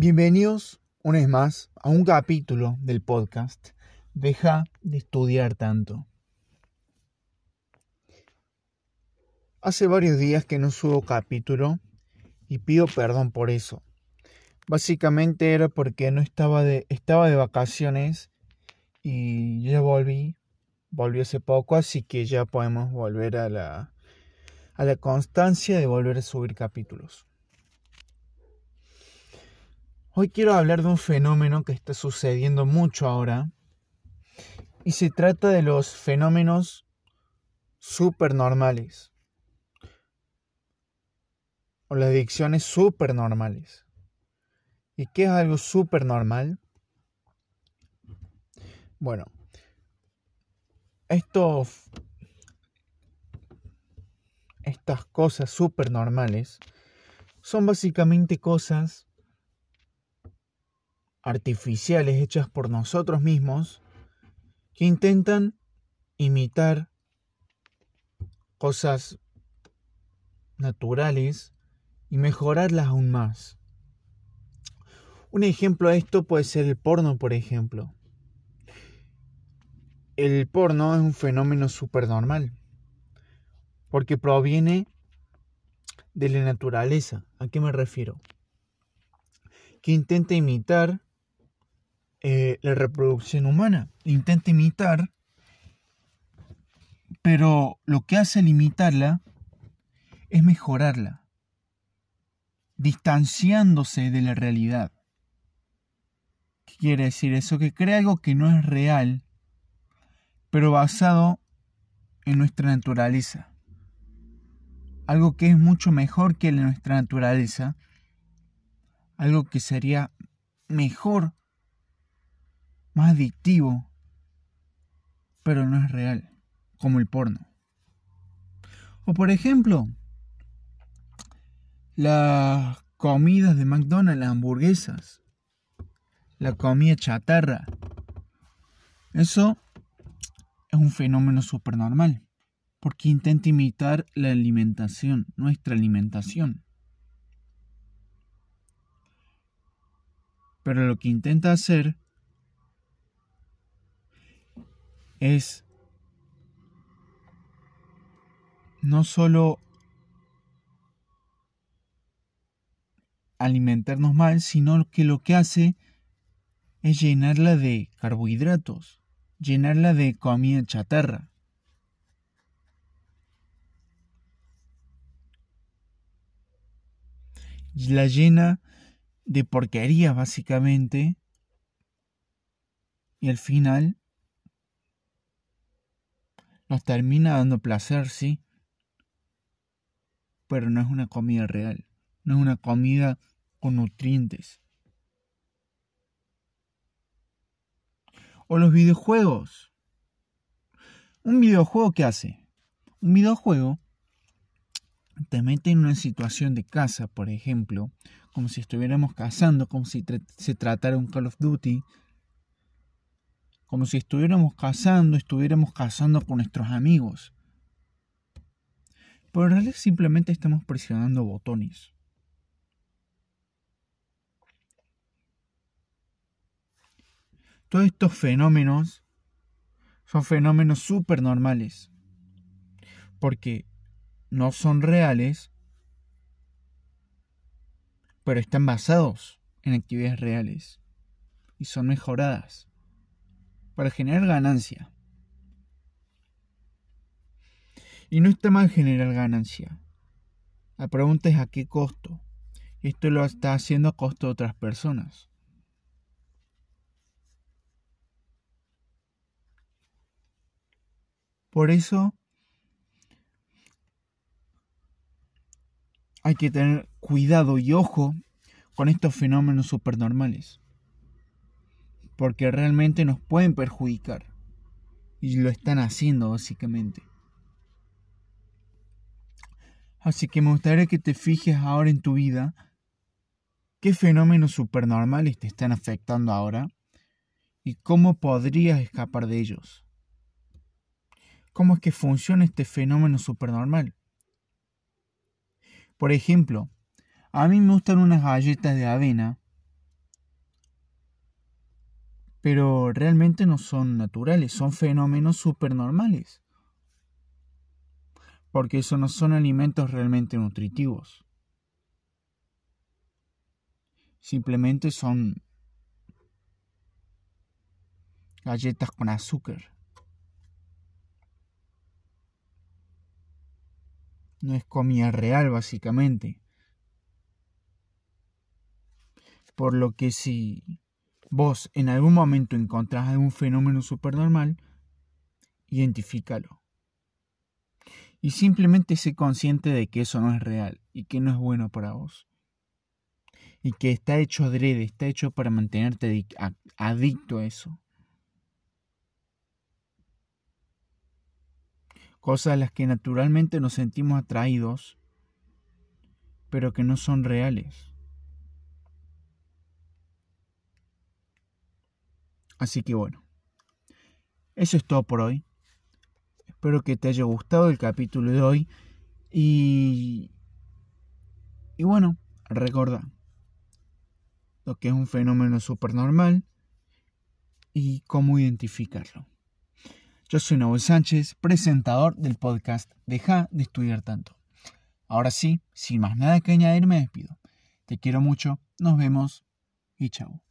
Bienvenidos una vez más a un capítulo del podcast Deja de estudiar tanto. Hace varios días que no subo capítulo y pido perdón por eso. Básicamente era porque no estaba de, estaba de vacaciones y ya volví, volví hace poco, así que ya podemos volver a la, a la constancia de volver a subir capítulos. Hoy quiero hablar de un fenómeno que está sucediendo mucho ahora y se trata de los fenómenos supernormales o las adicciones supernormales. ¿Y qué es algo supernormal? Bueno, estos, estas cosas supernormales son básicamente cosas artificiales hechas por nosotros mismos que intentan imitar cosas naturales y mejorarlas aún más. Un ejemplo de esto puede ser el porno, por ejemplo. El porno es un fenómeno supernormal porque proviene de la naturaleza. ¿A qué me refiero? Que intenta imitar eh, la reproducción humana. Intenta imitar, pero lo que hace al imitarla es mejorarla, distanciándose de la realidad. ¿Qué quiere decir eso? Que crea algo que no es real, pero basado en nuestra naturaleza. Algo que es mucho mejor que nuestra naturaleza. Algo que sería mejor más adictivo, pero no es real, como el porno. O por ejemplo, las comidas de McDonald's, las hamburguesas, la comida chatarra. Eso es un fenómeno normal, porque intenta imitar la alimentación, nuestra alimentación. Pero lo que intenta hacer es no solo alimentarnos mal, sino que lo que hace es llenarla de carbohidratos, llenarla de comida chatarra. La llena de porquería básicamente y al final nos termina dando placer, sí, pero no es una comida real, no es una comida con nutrientes. O los videojuegos. ¿Un videojuego qué hace? Un videojuego te mete en una situación de casa, por ejemplo, como si estuviéramos cazando, como si se tratara un Call of Duty, como si estuviéramos cazando, estuviéramos cazando con nuestros amigos. Pero en realidad simplemente estamos presionando botones. Todos estos fenómenos son fenómenos súper normales. Porque no son reales, pero están basados en actividades reales y son mejoradas para generar ganancia. Y no está mal generar ganancia. La pregunta es a qué costo. Esto lo está haciendo a costo de otras personas. Por eso hay que tener cuidado y ojo con estos fenómenos supernormales porque realmente nos pueden perjudicar. Y lo están haciendo básicamente. Así que me gustaría que te fijes ahora en tu vida qué fenómenos supernormales te están afectando ahora y cómo podrías escapar de ellos. ¿Cómo es que funciona este fenómeno supernormal? Por ejemplo, a mí me gustan unas galletas de avena pero realmente no son naturales, son fenómenos supernormales. Porque eso no son alimentos realmente nutritivos. Simplemente son galletas con azúcar. No es comida real, básicamente. Por lo que si vos en algún momento encontrás algún fenómeno supernormal, identifícalo. Y simplemente sé consciente de que eso no es real y que no es bueno para vos. Y que está hecho adrede, está hecho para mantenerte adicto a eso. Cosas a las que naturalmente nos sentimos atraídos, pero que no son reales. Así que bueno, eso es todo por hoy. Espero que te haya gustado el capítulo de hoy. Y, y bueno, recuerda lo que es un fenómeno supernormal y cómo identificarlo. Yo soy Nahuel Sánchez, presentador del podcast Deja de estudiar tanto. Ahora sí, sin más nada que añadir, me despido. Te quiero mucho, nos vemos y chao.